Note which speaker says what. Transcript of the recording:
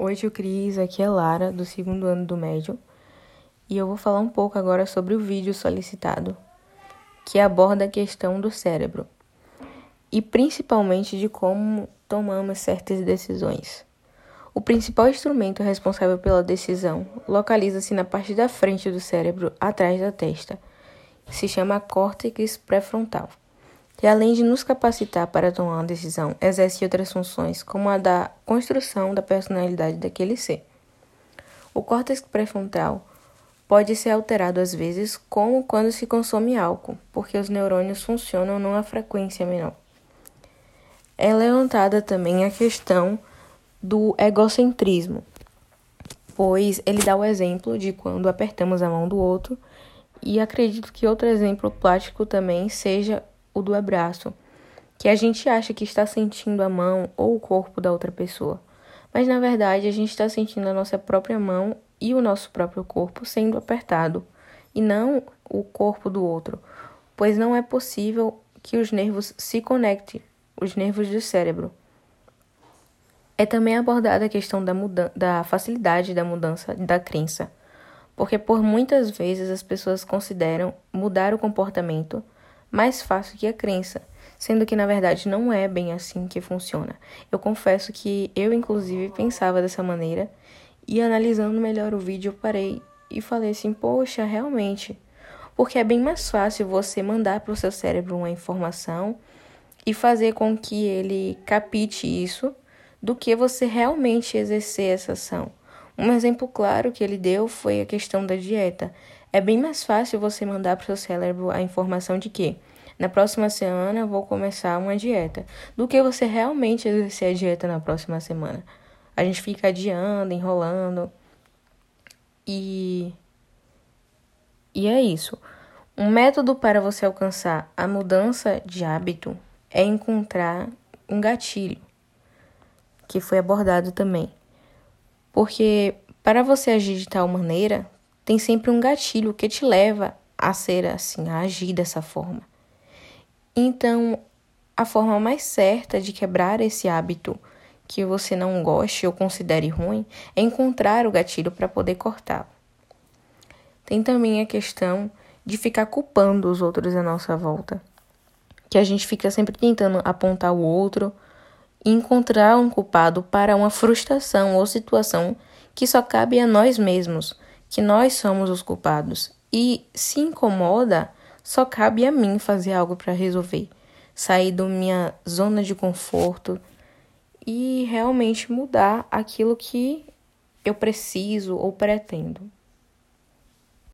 Speaker 1: Oi, tio Cris, aqui é Lara, do segundo ano do médio, e eu vou falar um pouco agora sobre o vídeo solicitado, que aborda a questão do cérebro, e principalmente de como tomamos certas decisões. O principal instrumento responsável pela decisão localiza-se na parte da frente do cérebro, atrás da testa. Se chama córtex pré-frontal que além de nos capacitar para tomar uma decisão, exerce outras funções, como a da construção da personalidade daquele ser. O córtex pré-frontal pode ser alterado às vezes, como quando se consome álcool, porque os neurônios funcionam numa frequência menor. É levantada também a questão do egocentrismo, pois ele dá o exemplo de quando apertamos a mão do outro, e acredito que outro exemplo prático também seja o do abraço, que a gente acha que está sentindo a mão ou o corpo da outra pessoa, mas na verdade a gente está sentindo a nossa própria mão e o nosso próprio corpo sendo apertado, e não o corpo do outro, pois não é possível que os nervos se conectem, os nervos do cérebro. É também abordada a questão da, da facilidade da mudança da crença, porque por muitas vezes as pessoas consideram mudar o comportamento mais fácil que a crença, sendo que na verdade não é bem assim que funciona. Eu confesso que eu, inclusive, pensava dessa maneira e analisando melhor o vídeo, eu parei e falei assim: poxa, realmente. Porque é bem mais fácil você mandar para o seu cérebro uma informação e fazer com que ele capite isso do que você realmente exercer essa ação. Um exemplo claro que ele deu foi a questão da dieta. É bem mais fácil você mandar para o seu cérebro a informação de que na próxima semana vou começar uma dieta, do que você realmente exercer a dieta na próxima semana. A gente fica adiando, enrolando. E e é isso. Um método para você alcançar a mudança de hábito é encontrar um gatilho, que foi abordado também. Porque para você agir de tal maneira, tem sempre um gatilho que te leva a ser assim, a agir dessa forma. Então, a forma mais certa de quebrar esse hábito que você não goste ou considere ruim é encontrar o gatilho para poder cortá-lo. Tem também a questão de ficar culpando os outros à nossa volta. Que a gente fica sempre tentando apontar o outro e encontrar um culpado para uma frustração ou situação que só cabe a nós mesmos que nós somos os culpados e se incomoda, só cabe a mim fazer algo para resolver, sair da minha zona de conforto e realmente mudar aquilo que eu preciso ou pretendo.